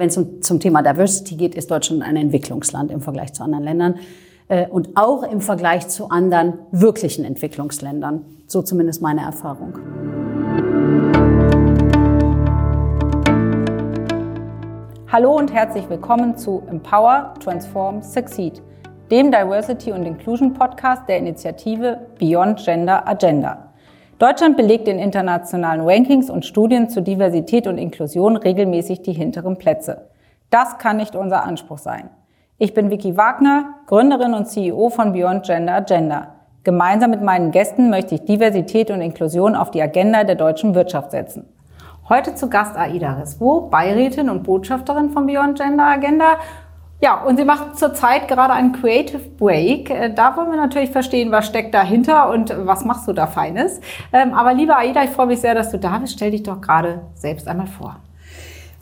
Wenn es um, zum Thema Diversity geht, ist Deutschland ein Entwicklungsland im Vergleich zu anderen Ländern äh, und auch im Vergleich zu anderen wirklichen Entwicklungsländern. So zumindest meine Erfahrung. Hallo und herzlich willkommen zu Empower, Transform, Succeed, dem Diversity und Inclusion Podcast der Initiative Beyond Gender Agenda. Deutschland belegt in internationalen Rankings und Studien zu Diversität und Inklusion regelmäßig die hinteren Plätze. Das kann nicht unser Anspruch sein. Ich bin Vicky Wagner, Gründerin und CEO von Beyond Gender Agenda. Gemeinsam mit meinen Gästen möchte ich Diversität und Inklusion auf die Agenda der deutschen Wirtschaft setzen. Heute zu Gast Aida Reswo, Beirätin und Botschafterin von Beyond Gender Agenda. Ja, und sie macht zurzeit gerade einen Creative Break. Äh, da wollen wir natürlich verstehen, was steckt dahinter und was machst du da Feines. Ähm, aber liebe Aida, ich freue mich sehr, dass du da bist. Stell dich doch gerade selbst einmal vor.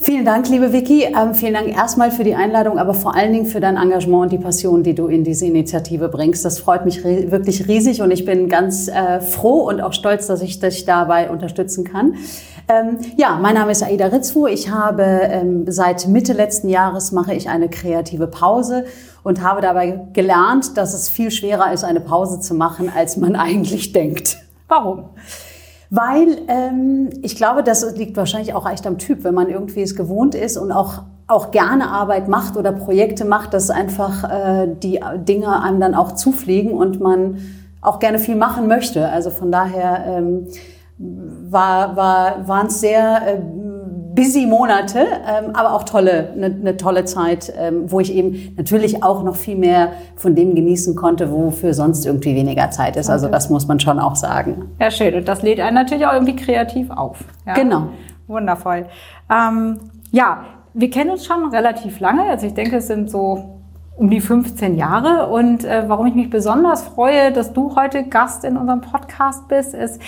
Vielen Dank, liebe Vicky. Ähm, vielen Dank erstmal für die Einladung, aber vor allen Dingen für dein Engagement und die Passion, die du in diese Initiative bringst. Das freut mich wirklich riesig und ich bin ganz äh, froh und auch stolz, dass ich dich dabei unterstützen kann. Ähm, ja, mein Name ist Aida Ritzfu. Ich habe ähm, seit Mitte letzten Jahres mache ich eine kreative Pause und habe dabei gelernt, dass es viel schwerer ist, eine Pause zu machen, als man eigentlich denkt. Warum? Weil ähm, ich glaube, das liegt wahrscheinlich auch echt am Typ, wenn man irgendwie es gewohnt ist und auch auch gerne Arbeit macht oder Projekte macht, dass einfach äh, die Dinge einem dann auch zufliegen und man auch gerne viel machen möchte. Also von daher ähm, war, war, waren es sehr äh, busy Monate, ähm, aber auch tolle, eine ne tolle Zeit, ähm, wo ich eben natürlich auch noch viel mehr von dem genießen konnte, wofür sonst irgendwie weniger Zeit ist. Also das muss man schon auch sagen. Ja, schön. Und das lädt einen natürlich auch irgendwie kreativ auf. Ja? Genau. Wundervoll. Ähm, ja, wir kennen uns schon relativ lange. Also ich denke, es sind so um die 15 Jahre. Und äh, warum ich mich besonders freue, dass du heute Gast in unserem Podcast bist, ist,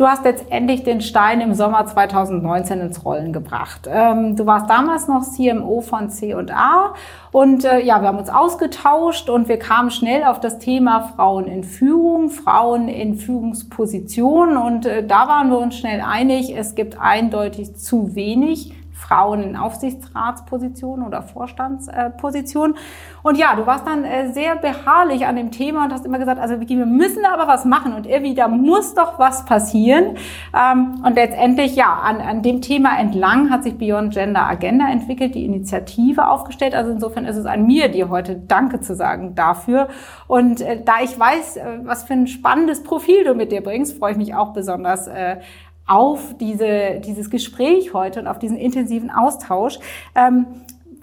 Du hast letztendlich den Stein im Sommer 2019 ins Rollen gebracht. Ähm, du warst damals noch CMO von C&A und äh, ja, wir haben uns ausgetauscht und wir kamen schnell auf das Thema Frauen in Führung, Frauen in Führungspositionen und äh, da waren wir uns schnell einig, es gibt eindeutig zu wenig Frauen in Aufsichtsratspositionen oder Vorstandspositionen. Und ja, du warst dann äh, sehr beharrlich an dem Thema und hast immer gesagt, also wir müssen aber was machen und irgendwie, da muss doch was passieren. Ähm, und letztendlich, ja, an, an dem Thema entlang hat sich Beyond Gender Agenda entwickelt, die Initiative aufgestellt. Also insofern ist es an mir, dir heute Danke zu sagen dafür. Und äh, da ich weiß, äh, was für ein spannendes Profil du mit dir bringst, freue ich mich auch besonders auf diese, dieses Gespräch heute und auf diesen intensiven Austausch. Ähm,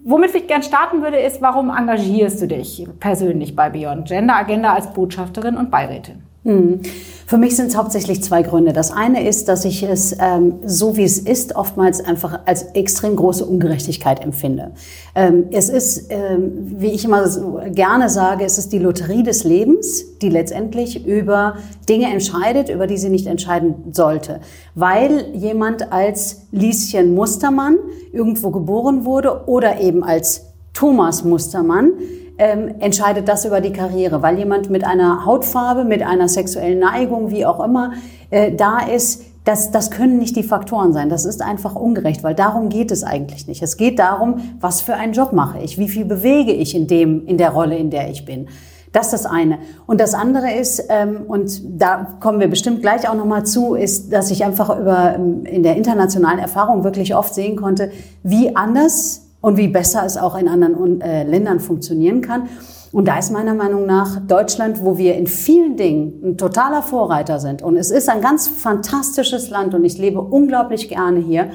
womit ich gern starten würde, ist, warum engagierst du dich persönlich bei Beyond Gender Agenda als Botschafterin und Beirätin? Hm. Für mich sind es hauptsächlich zwei Gründe. Das eine ist, dass ich es ähm, so wie es ist oftmals einfach als extrem große Ungerechtigkeit empfinde. Ähm, es ist, ähm, wie ich immer so gerne sage, es ist die Lotterie des Lebens, die letztendlich über Dinge entscheidet, über die sie nicht entscheiden sollte, weil jemand als Lieschen Mustermann irgendwo geboren wurde oder eben als Thomas Mustermann ähm, entscheidet das über die Karriere, weil jemand mit einer Hautfarbe, mit einer sexuellen Neigung, wie auch immer, äh, da ist, das, das können nicht die Faktoren sein. Das ist einfach ungerecht, weil darum geht es eigentlich nicht. Es geht darum, was für einen Job mache ich, wie viel bewege ich in dem, in der Rolle, in der ich bin. Das ist das eine. Und das andere ist, ähm, und da kommen wir bestimmt gleich auch nochmal zu, ist, dass ich einfach über, ähm, in der internationalen Erfahrung wirklich oft sehen konnte, wie anders und wie besser es auch in anderen äh, Ländern funktionieren kann. Und da ist meiner Meinung nach Deutschland, wo wir in vielen Dingen ein totaler Vorreiter sind. Und es ist ein ganz fantastisches Land und ich lebe unglaublich gerne hier.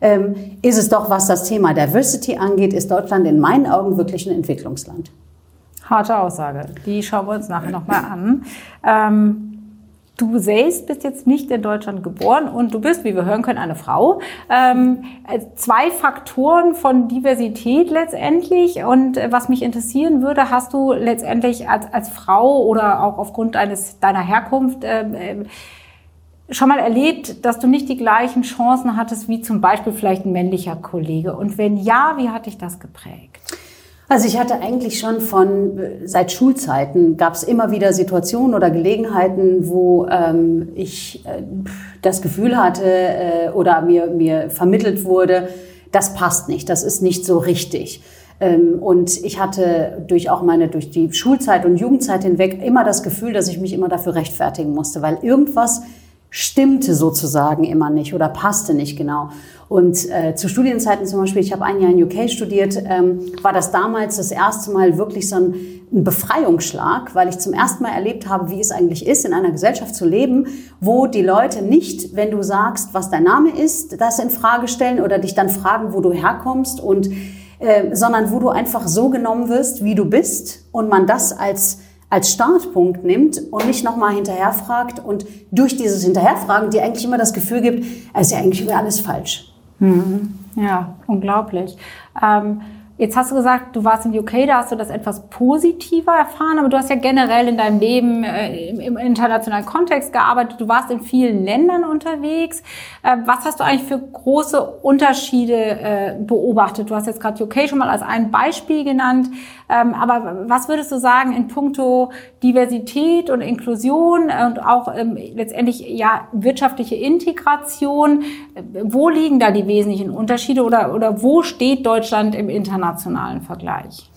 Ähm, ist es doch, was das Thema Diversity angeht, ist Deutschland in meinen Augen wirklich ein Entwicklungsland. Harte Aussage. Die schauen wir uns nachher nochmal an. Ähm Du selbst bist jetzt nicht in Deutschland geboren und du bist, wie wir hören können, eine Frau. Ähm, zwei Faktoren von Diversität letztendlich. Und äh, was mich interessieren würde, hast du letztendlich als, als Frau oder auch aufgrund deines, deiner Herkunft äh, schon mal erlebt, dass du nicht die gleichen Chancen hattest wie zum Beispiel vielleicht ein männlicher Kollege? Und wenn ja, wie hat dich das geprägt? Also ich hatte eigentlich schon von seit Schulzeiten gab es immer wieder Situationen oder Gelegenheiten, wo ähm, ich äh, das Gefühl hatte äh, oder mir mir vermittelt wurde, das passt nicht, das ist nicht so richtig. Ähm, und ich hatte durch auch meine, durch die Schulzeit und Jugendzeit hinweg immer das Gefühl, dass ich mich immer dafür rechtfertigen musste, weil irgendwas stimmte sozusagen immer nicht oder passte nicht genau. Und äh, zu Studienzeiten zum Beispiel, ich habe ein Jahr in UK studiert, ähm, war das damals das erste Mal wirklich so ein, ein Befreiungsschlag, weil ich zum ersten Mal erlebt habe, wie es eigentlich ist, in einer Gesellschaft zu leben, wo die Leute nicht, wenn du sagst, was dein Name ist, das in Frage stellen oder dich dann fragen, wo du herkommst und äh, sondern wo du einfach so genommen wirst, wie du bist und man das als als Startpunkt nimmt und nicht nochmal hinterherfragt und durch dieses Hinterherfragen dir eigentlich immer das Gefühl gibt, es ist ja eigentlich alles falsch. Mhm. Ja, unglaublich. Ähm Jetzt hast du gesagt, du warst in UK, da hast du das etwas positiver erfahren, aber du hast ja generell in deinem Leben äh, im, internationalen Kontext gearbeitet. Du warst in vielen Ländern unterwegs. Äh, was hast du eigentlich für große Unterschiede äh, beobachtet? Du hast jetzt gerade UK schon mal als ein Beispiel genannt. Ähm, aber was würdest du sagen in puncto Diversität und Inklusion und auch ähm, letztendlich ja wirtschaftliche Integration? Wo liegen da die wesentlichen Unterschiede oder, oder wo steht Deutschland im internationalen Vergleich?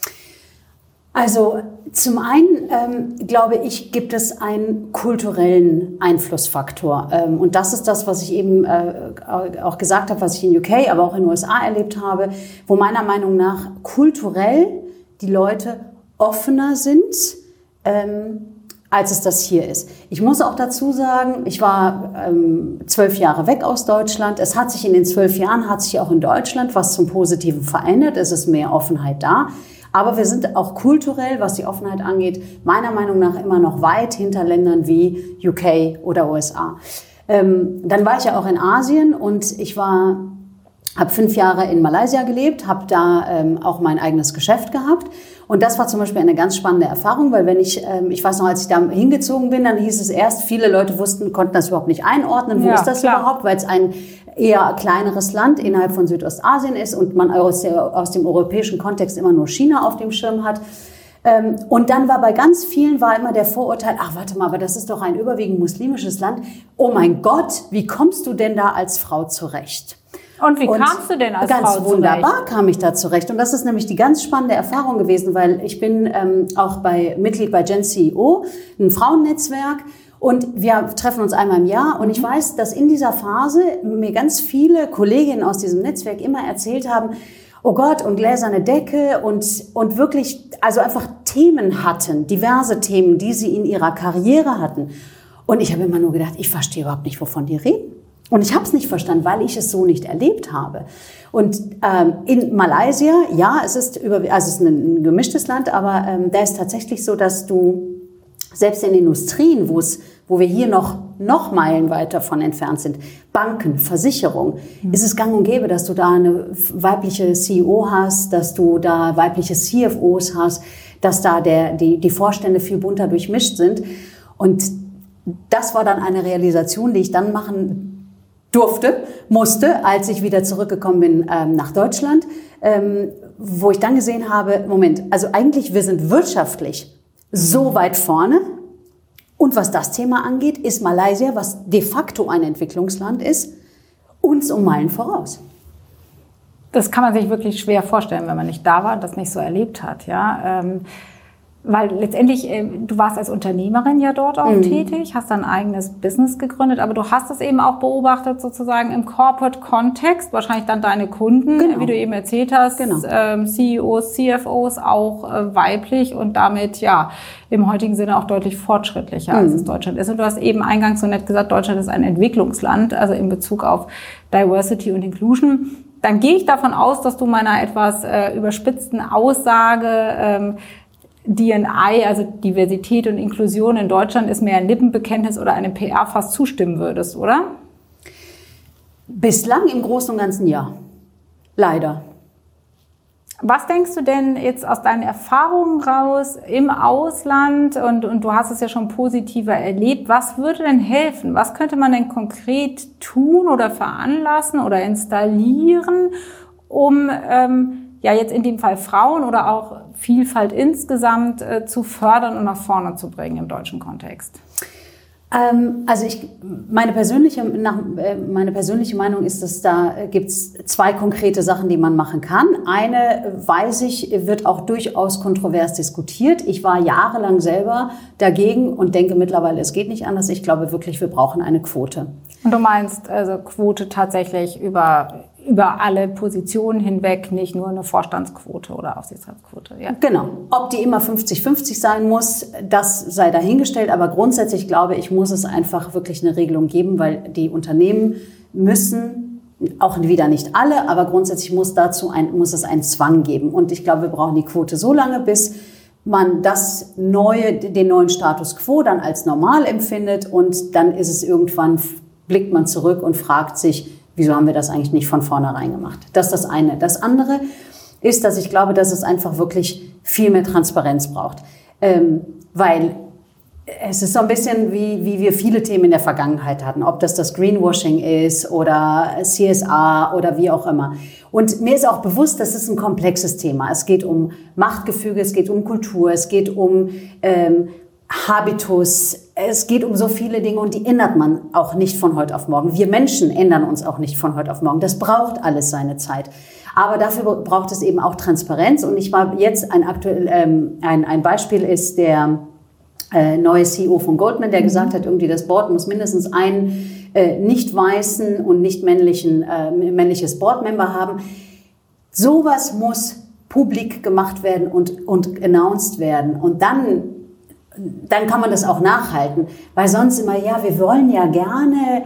Also zum einen ähm, glaube ich, gibt es einen kulturellen Einflussfaktor. Ähm, und das ist das, was ich eben äh, auch gesagt habe, was ich in UK, aber auch in den USA erlebt habe, wo meiner Meinung nach kulturell die Leute offener sind, ähm, als es das hier ist. Ich muss auch dazu sagen, ich war ähm, zwölf Jahre weg aus Deutschland. Es hat sich in den zwölf Jahren, hat sich auch in Deutschland was zum Positiven verändert. Es ist mehr Offenheit da. Aber wir sind auch kulturell, was die Offenheit angeht, meiner Meinung nach immer noch weit hinter Ländern wie UK oder USA. Ähm, dann war ich ja auch in Asien und ich war habe fünf Jahre in Malaysia gelebt, habe da ähm, auch mein eigenes Geschäft gehabt. Und das war zum Beispiel eine ganz spannende Erfahrung, weil wenn ich, ähm, ich weiß noch, als ich da hingezogen bin, dann hieß es erst, viele Leute wussten, konnten das überhaupt nicht einordnen. Wo ja, ist das klar. überhaupt? Weil es ein eher kleineres Land innerhalb von Südostasien ist und man aus, der, aus dem europäischen Kontext immer nur China auf dem Schirm hat. Ähm, und dann war bei ganz vielen war immer der Vorurteil, ach warte mal, aber das ist doch ein überwiegend muslimisches Land. Oh mein Gott, wie kommst du denn da als Frau zurecht? Und wie und kamst du denn als ganz Frau Ganz wunderbar kam ich da zurecht. Und das ist nämlich die ganz spannende Erfahrung gewesen, weil ich bin ähm, auch bei Mitglied bei Gen CEO, ein Frauennetzwerk. Und wir treffen uns einmal im Jahr. Und ich mhm. weiß, dass in dieser Phase mir ganz viele Kolleginnen aus diesem Netzwerk immer erzählt haben, oh Gott, und gläserne Decke und, und wirklich, also einfach Themen hatten, diverse Themen, die sie in ihrer Karriere hatten. Und ich habe immer nur gedacht, ich verstehe überhaupt nicht, wovon die reden. Und ich habe es nicht verstanden, weil ich es so nicht erlebt habe. Und ähm, in Malaysia, ja, es ist über, also es ist ein, gemischtes Land, aber ähm, da ist tatsächlich so, dass du selbst in Industrien, wo es, wo wir hier noch noch meilenweit davon entfernt sind, Banken, Versicherung, mhm. ist es gang und gäbe, dass du da eine weibliche CEO hast, dass du da weibliche CFOs hast, dass da der, die, die Vorstände viel bunter durchmischt sind. Und das war dann eine Realisation, die ich dann machen durfte, musste, als ich wieder zurückgekommen bin ähm, nach Deutschland, ähm, wo ich dann gesehen habe, Moment, also eigentlich wir sind wirtschaftlich so weit vorne. Und was das Thema angeht, ist Malaysia, was de facto ein Entwicklungsland ist, uns um Meilen voraus. Das kann man sich wirklich schwer vorstellen, wenn man nicht da war und das nicht so erlebt hat. Ja. Ähm weil letztendlich, äh, du warst als Unternehmerin ja dort auch mhm. tätig, hast dein eigenes Business gegründet, aber du hast es eben auch beobachtet sozusagen im Corporate-Kontext, wahrscheinlich dann deine Kunden, genau. wie du eben erzählt hast, genau. ähm, CEOs, CFOs auch äh, weiblich und damit ja im heutigen Sinne auch deutlich fortschrittlicher, mhm. als es Deutschland ist. Und du hast eben eingangs so nett gesagt, Deutschland ist ein Entwicklungsland, also in Bezug auf Diversity und Inclusion dann gehe ich davon aus, dass du meiner etwas äh, überspitzten Aussage ähm, DNI, also Diversität und Inklusion in Deutschland, ist mehr ein Lippenbekenntnis oder eine PR fast zustimmen würdest, oder? Bislang im Großen und Ganzen ja. Leider. Was denkst du denn jetzt aus deinen Erfahrungen raus im Ausland und, und du hast es ja schon positiver erlebt, was würde denn helfen? Was könnte man denn konkret tun oder veranlassen oder installieren, um ähm, ja jetzt in dem Fall Frauen oder auch Vielfalt insgesamt äh, zu fördern und nach vorne zu bringen im deutschen Kontext? Ähm, also ich, meine persönliche, nach, äh, meine persönliche Meinung ist, dass da gibt's zwei konkrete Sachen, die man machen kann. Eine, weiß ich, wird auch durchaus kontrovers diskutiert. Ich war jahrelang selber dagegen und denke mittlerweile, es geht nicht anders. Ich glaube wirklich, wir brauchen eine Quote. Und du meinst also Quote tatsächlich über über alle Positionen hinweg, nicht nur eine Vorstandsquote oder Aufsichtsratsquote. Ja. Genau. Ob die immer 50-50 sein muss, das sei dahingestellt. Aber grundsätzlich glaube ich, muss es einfach wirklich eine Regelung geben, weil die Unternehmen müssen, auch wieder nicht alle, aber grundsätzlich muss dazu ein, muss es einen Zwang geben. Und ich glaube, wir brauchen die Quote so lange, bis man das neue, den neuen Status quo dann als normal empfindet und dann ist es irgendwann, blickt man zurück und fragt sich, Wieso haben wir das eigentlich nicht von vornherein gemacht? Das ist das eine. Das andere ist, dass ich glaube, dass es einfach wirklich viel mehr Transparenz braucht. Ähm, weil es ist so ein bisschen wie, wie wir viele Themen in der Vergangenheit hatten, ob das das Greenwashing ist oder CSA oder wie auch immer. Und mir ist auch bewusst, das ist ein komplexes Thema. Es geht um Machtgefüge, es geht um Kultur, es geht um ähm, Habitus. Es geht um so viele Dinge und die ändert man auch nicht von heute auf morgen. Wir Menschen ändern uns auch nicht von heute auf morgen. Das braucht alles seine Zeit. Aber dafür braucht es eben auch Transparenz. Und ich war jetzt ein aktuell ähm, ein, ein Beispiel ist der äh, neue CEO von Goldman, der gesagt hat, irgendwie das Board muss mindestens einen äh, nicht weißen und nicht männlichen äh, männliches Boardmember haben. Sowas muss publik gemacht werden und und announced werden. Und dann dann kann man das auch nachhalten. Weil sonst immer, ja, wir wollen ja gerne,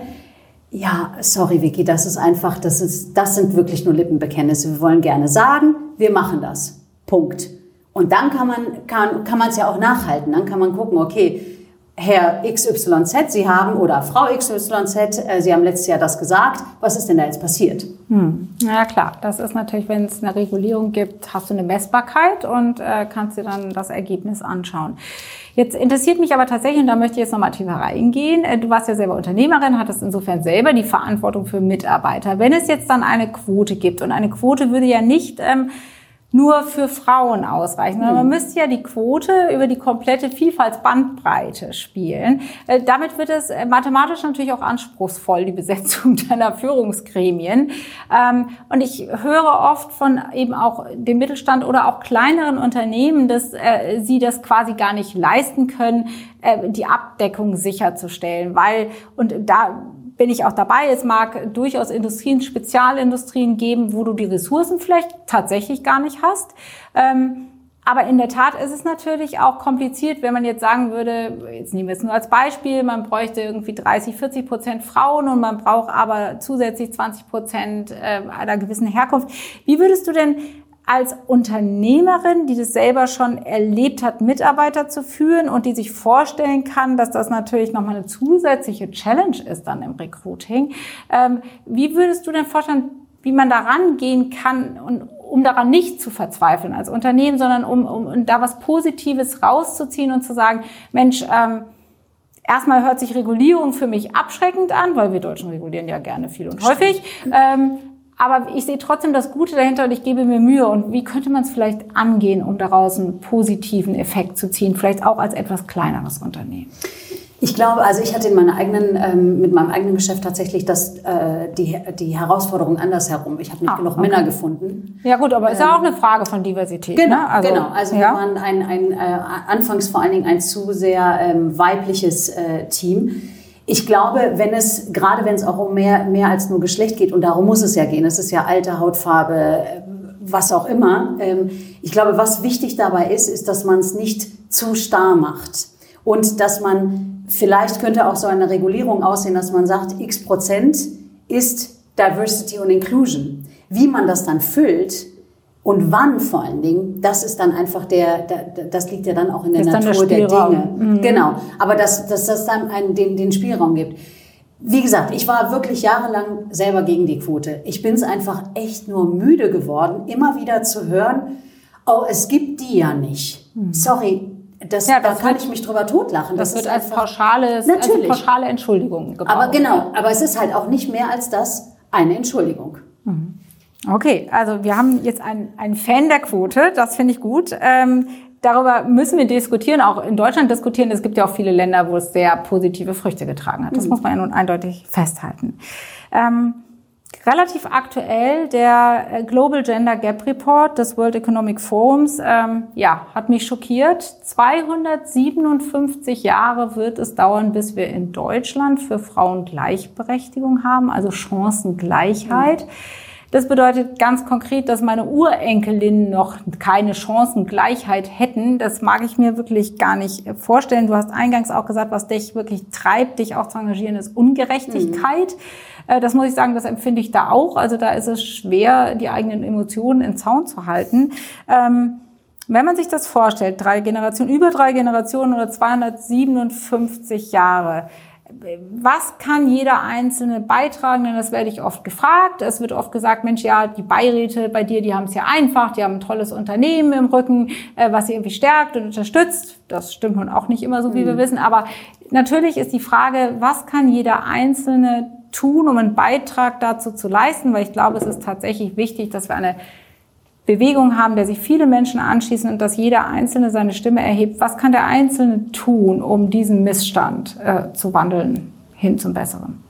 ja, sorry Vicky, das ist einfach, das ist, das sind wirklich nur Lippenbekenntnisse. Wir wollen gerne sagen, wir machen das. Punkt. Und dann kann man, kann, kann man es ja auch nachhalten. Dann kann man gucken, okay, Herr XYZ, Sie haben, oder Frau XYZ, äh, Sie haben letztes Jahr das gesagt. Was ist denn da jetzt passiert? Hm. Ja klar, das ist natürlich, wenn es eine Regulierung gibt, hast du eine Messbarkeit und äh, kannst dir dann das Ergebnis anschauen. Jetzt interessiert mich aber tatsächlich, und da möchte ich jetzt nochmal tiefer reingehen, äh, du warst ja selber Unternehmerin, hattest insofern selber die Verantwortung für Mitarbeiter. Wenn es jetzt dann eine Quote gibt, und eine Quote würde ja nicht ähm, nur für Frauen ausreichen. Mhm. Man müsste ja die Quote über die komplette Vielfaltsbandbreite spielen. Äh, damit wird es äh, mathematisch natürlich auch anspruchsvoll, die Besetzung deiner Führungsgremien. Ähm, und ich höre oft von eben auch dem Mittelstand oder auch kleineren Unternehmen, dass äh, sie das quasi gar nicht leisten können, die Abdeckung sicherzustellen, weil, und da bin ich auch dabei. Es mag durchaus Industrien, Spezialindustrien geben, wo du die Ressourcen vielleicht tatsächlich gar nicht hast. Ähm, aber in der Tat ist es natürlich auch kompliziert, wenn man jetzt sagen würde, jetzt nehmen wir es nur als Beispiel, man bräuchte irgendwie 30, 40 Prozent Frauen und man braucht aber zusätzlich 20 Prozent äh, einer gewissen Herkunft. Wie würdest du denn als Unternehmerin, die das selber schon erlebt hat, Mitarbeiter zu führen und die sich vorstellen kann, dass das natürlich nochmal eine zusätzliche Challenge ist dann im Recruiting. Ähm, wie würdest du denn vorstellen, wie man da rangehen kann und um daran nicht zu verzweifeln als Unternehmen, sondern um, um, um da was Positives rauszuziehen und zu sagen, Mensch, ähm, erstmal hört sich Regulierung für mich abschreckend an, weil wir Deutschen regulieren ja gerne viel und häufig. Ähm, aber ich sehe trotzdem das Gute dahinter und ich gebe mir Mühe. Und wie könnte man es vielleicht angehen, um daraus einen positiven Effekt zu ziehen, vielleicht auch als etwas kleineres Unternehmen? Ich glaube, also ich hatte in meiner eigenen, ähm, mit meinem eigenen Geschäft tatsächlich das, äh, die, die Herausforderung andersherum. Ich habe nicht ah, genug okay. Männer gefunden. Ja gut, aber ist ja ähm, auch eine Frage von Diversität. Genau, ne? also, genau. Also ja? wir waren ein, ein äh, anfangs vor allen Dingen ein zu sehr ähm, weibliches äh, Team ich glaube, wenn es, gerade wenn es auch um mehr, mehr als nur Geschlecht geht, und darum muss es ja gehen, es ist ja Alter, Hautfarbe, was auch immer. Ähm, ich glaube, was wichtig dabei ist, ist, dass man es nicht zu starr macht. Und dass man, vielleicht könnte auch so eine Regulierung aussehen, dass man sagt, x Prozent ist Diversity und Inclusion. Wie man das dann füllt, und wann vor allen Dingen, das ist dann einfach der, der das liegt ja dann auch in der Natur der, der, Dinge. Mhm. Genau. Aber dass, dass das dann einen, den, den Spielraum gibt. Wie gesagt, ich war wirklich jahrelang selber gegen die Quote. Ich bin es einfach echt nur müde geworden, immer wieder zu hören, oh, es gibt die ja nicht. Mhm. Sorry, das, ja, das da kann wird, ich mich drüber totlachen. Das, das wird als, pauschales, natürlich. als pauschale Entschuldigung gebraucht. Aber genau, aber es ist halt auch nicht mehr als das eine Entschuldigung. Okay, also wir haben jetzt einen, einen Fan der Quote, das finde ich gut. Ähm, darüber müssen wir diskutieren, auch in Deutschland diskutieren. Es gibt ja auch viele Länder, wo es sehr positive Früchte getragen hat. Das mhm. muss man ja nun eindeutig festhalten. Ähm, relativ aktuell der äh, Global Gender Gap Report des World Economic Forums, ähm, ja, hat mich schockiert. 257 Jahre wird es dauern, bis wir in Deutschland für Frauen Gleichberechtigung haben, also Chancengleichheit. Mhm. Das bedeutet ganz konkret, dass meine Urenkelinnen noch keine Chancengleichheit hätten. Das mag ich mir wirklich gar nicht vorstellen. Du hast eingangs auch gesagt, was dich wirklich treibt, dich auch zu engagieren, ist Ungerechtigkeit. Mhm. Das muss ich sagen, das empfinde ich da auch. Also da ist es schwer, die eigenen Emotionen in Zaun zu halten. Ähm, wenn man sich das vorstellt, drei Generationen, über drei Generationen oder 257 Jahre, was kann jeder Einzelne beitragen? Denn das werde ich oft gefragt. Es wird oft gesagt, Mensch, ja, die Beiräte bei dir, die haben es ja einfach, die haben ein tolles Unternehmen im Rücken, äh, was sie irgendwie stärkt und unterstützt. Das stimmt nun auch nicht immer so, wie mhm. wir wissen. Aber natürlich ist die Frage, was kann jeder Einzelne tun, um einen Beitrag dazu zu leisten? Weil ich glaube, es ist tatsächlich wichtig, dass wir eine Bewegung haben, der sich viele Menschen anschließen und dass jeder Einzelne seine Stimme erhebt. Was kann der Einzelne tun, um diesen Missstand äh, zu wandeln hin zum Besseren?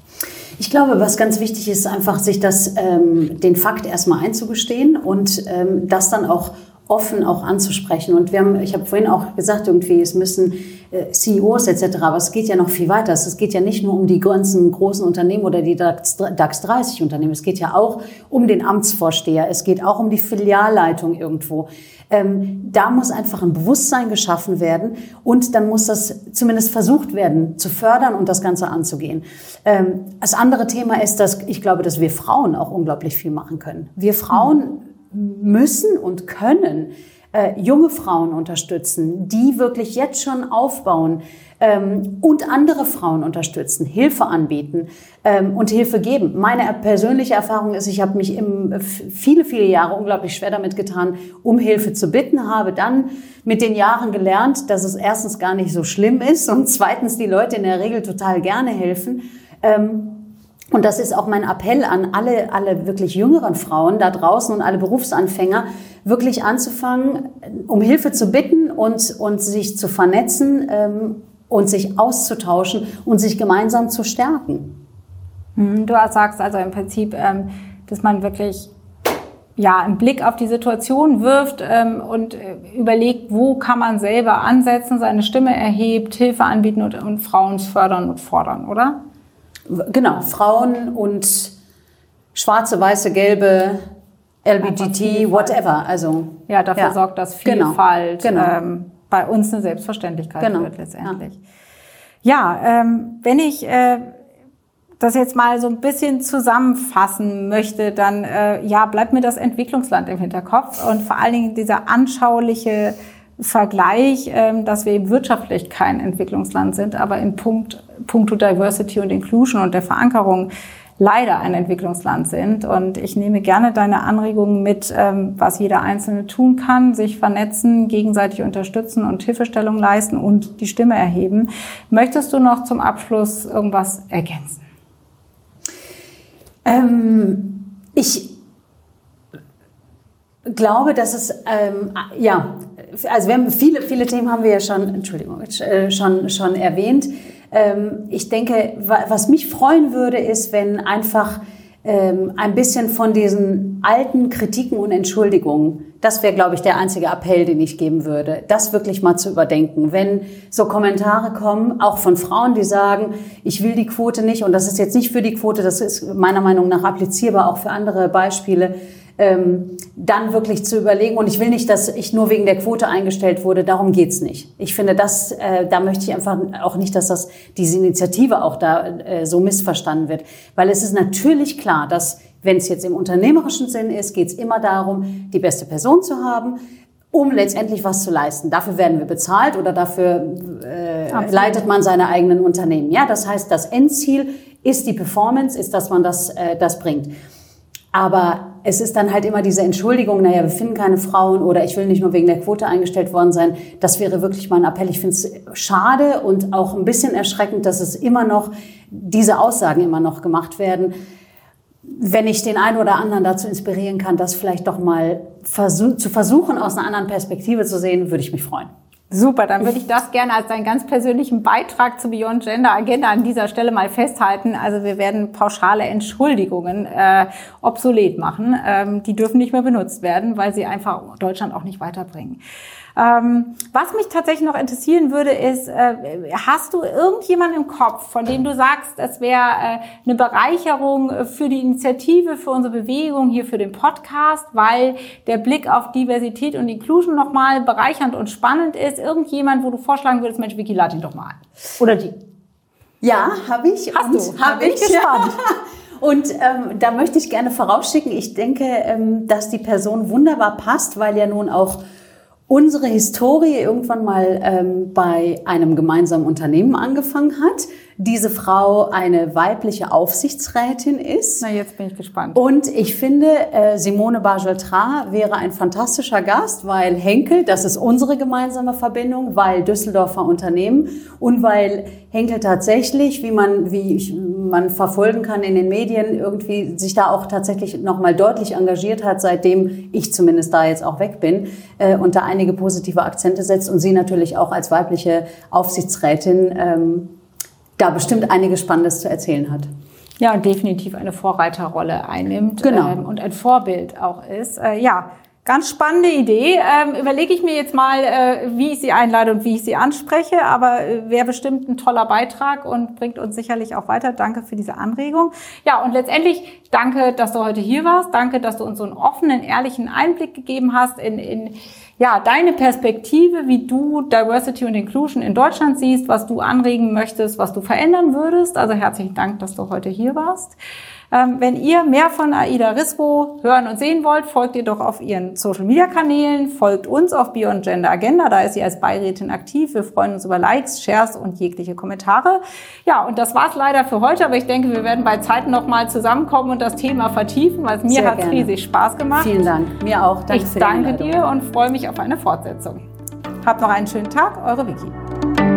Ich glaube, was ganz wichtig ist, einfach sich das, ähm, den Fakt erstmal einzugestehen und ähm, das dann auch offen auch anzusprechen. Und wir haben, ich habe vorhin auch gesagt, irgendwie, es müssen äh, CEOs etc., aber es geht ja noch viel weiter. Es geht ja nicht nur um die ganzen großen Unternehmen oder die DAX 30 Unternehmen. Es geht ja auch um den Amtsvorsteher. Es geht auch um die Filialleitung irgendwo. Ähm, da muss einfach ein Bewusstsein geschaffen werden und dann muss das zumindest versucht werden zu fördern und das Ganze anzugehen. Ähm, das andere Thema ist, dass ich glaube, dass wir Frauen auch unglaublich viel machen können. Wir Frauen müssen und können äh, junge Frauen unterstützen, die wirklich jetzt schon aufbauen ähm, und andere Frauen unterstützen, Hilfe anbieten ähm, und Hilfe geben. Meine persönliche Erfahrung ist, ich habe mich im, viele, viele Jahre unglaublich schwer damit getan, um Hilfe zu bitten, habe dann mit den Jahren gelernt, dass es erstens gar nicht so schlimm ist und zweitens die Leute in der Regel total gerne helfen. Ähm, und das ist auch mein Appell an alle, alle wirklich jüngeren Frauen da draußen und alle Berufsanfänger, wirklich anzufangen, um Hilfe zu bitten und, und sich zu vernetzen ähm, und sich auszutauschen und sich gemeinsam zu stärken. Hm, du sagst also im Prinzip, ähm, dass man wirklich ja, einen Blick auf die Situation wirft ähm, und äh, überlegt, wo kann man selber ansetzen, seine Stimme erhebt, Hilfe anbieten und, und Frauen fördern und fordern, oder? Genau, Frauen und schwarze, weiße, gelbe, LBGT, whatever. Also ja, dafür ja. sorgt, dass genau. Vielfalt genau. Genau. Ähm, bei uns eine Selbstverständlichkeit genau. wird letztendlich. Ja, ja ähm, wenn ich äh, das jetzt mal so ein bisschen zusammenfassen möchte, dann äh, ja bleibt mir das Entwicklungsland im Hinterkopf und vor allen Dingen dieser anschauliche Vergleich, ähm, dass wir eben wirtschaftlich kein Entwicklungsland sind, aber in Punkt, puncto Diversity und Inclusion und der Verankerung leider ein Entwicklungsland sind. Und ich nehme gerne deine Anregungen mit, ähm, was jeder Einzelne tun kann, sich vernetzen, gegenseitig unterstützen und Hilfestellung leisten und die Stimme erheben. Möchtest du noch zum Abschluss irgendwas ergänzen? Ähm, ich glaube, dass es, ähm, ja, also wir haben viele, viele Themen haben wir ja schon, Entschuldigung, äh, schon, schon erwähnt. Ähm, ich denke, was mich freuen würde, ist, wenn einfach ähm, ein bisschen von diesen alten Kritiken und Entschuldigungen, das wäre, glaube ich, der einzige Appell, den ich geben würde, das wirklich mal zu überdenken. Wenn so Kommentare kommen, auch von Frauen, die sagen, ich will die Quote nicht, und das ist jetzt nicht für die Quote, das ist meiner Meinung nach applizierbar auch für andere Beispiele, ähm, dann wirklich zu überlegen. Und ich will nicht, dass ich nur wegen der Quote eingestellt wurde. Darum geht's nicht. Ich finde, das, äh, da möchte ich einfach auch nicht, dass das diese Initiative auch da äh, so missverstanden wird, weil es ist natürlich klar, dass wenn es jetzt im unternehmerischen Sinn ist, geht's immer darum, die beste Person zu haben um letztendlich was zu leisten. Dafür werden wir bezahlt oder dafür äh, leitet man seine eigenen Unternehmen. Ja, das heißt, das Endziel ist die Performance, ist, dass man das, äh, das bringt. Aber es ist dann halt immer diese Entschuldigung, naja, wir finden keine Frauen oder ich will nicht nur wegen der Quote eingestellt worden sein. Das wäre wirklich mein Appell. Ich finde es schade und auch ein bisschen erschreckend, dass es immer noch, diese Aussagen immer noch gemacht werden. Wenn ich den einen oder anderen dazu inspirieren kann, das vielleicht doch mal versuch, zu versuchen, aus einer anderen Perspektive zu sehen, würde ich mich freuen. Super, dann würde ich das gerne als einen ganz persönlichen Beitrag zur Beyond Gender Agenda an dieser Stelle mal festhalten. Also wir werden pauschale Entschuldigungen äh, obsolet machen. Ähm, die dürfen nicht mehr benutzt werden, weil sie einfach Deutschland auch nicht weiterbringen. Ähm, was mich tatsächlich noch interessieren würde, ist, äh, hast du irgendjemanden im Kopf, von dem du sagst, es wäre äh, eine Bereicherung für die Initiative, für unsere Bewegung, hier für den Podcast, weil der Blick auf Diversität und Inclusion nochmal bereichernd und spannend ist? Irgendjemand, wo du vorschlagen würdest, Mensch, Vicky, lad ihn doch mal ein. Oder die. Ja, habe ich. Hast du? Hab ich. Gespannt. Und ähm, da möchte ich gerne vorausschicken, ich denke, ähm, dass die Person wunderbar passt, weil ja nun auch unsere Historie irgendwann mal ähm, bei einem gemeinsamen Unternehmen angefangen hat. Diese Frau eine weibliche Aufsichtsrätin ist. Na, jetzt bin ich gespannt. Und ich finde, äh, Simone Bargeltra wäre ein fantastischer Gast, weil Henkel, das ist unsere gemeinsame Verbindung, weil Düsseldorfer Unternehmen und weil Henkel tatsächlich, wie man, wie ich, man verfolgen kann in den Medien, irgendwie sich da auch tatsächlich nochmal deutlich engagiert hat, seitdem ich zumindest da jetzt auch weg bin äh, und da einige positive Akzente setzt und sie natürlich auch als weibliche Aufsichtsrätin ähm, da bestimmt einiges Spannendes zu erzählen hat. Ja, und definitiv eine Vorreiterrolle einnimmt genau. ähm, und ein Vorbild auch ist. Äh, ja, Ganz spannende Idee. Ähm, überlege ich mir jetzt mal, äh, wie ich sie einlade und wie ich sie anspreche, aber äh, wäre bestimmt ein toller Beitrag und bringt uns sicherlich auch weiter. Danke für diese Anregung. Ja, und letztendlich danke, dass du heute hier warst. Danke, dass du uns so einen offenen, ehrlichen Einblick gegeben hast in, in ja, deine Perspektive, wie du Diversity und Inclusion in Deutschland siehst, was du anregen möchtest, was du verändern würdest. Also herzlichen Dank, dass du heute hier warst. Ähm, wenn ihr mehr von Aida Rispo hören und sehen wollt, folgt ihr doch auf ihren Social Media Kanälen, folgt uns auf Beyond Gender Agenda, da ist sie als Beirätin aktiv. Wir freuen uns über Likes, Shares und jegliche Kommentare. Ja, und das war's leider für heute, aber ich denke, wir werden bei Zeiten nochmal zusammenkommen und das Thema vertiefen, weil es mir hat riesig Spaß gemacht. Vielen Dank. Mir auch. Danke ich danke dir und freue mich auf eine Fortsetzung. Habt noch einen schönen Tag, eure Vicky.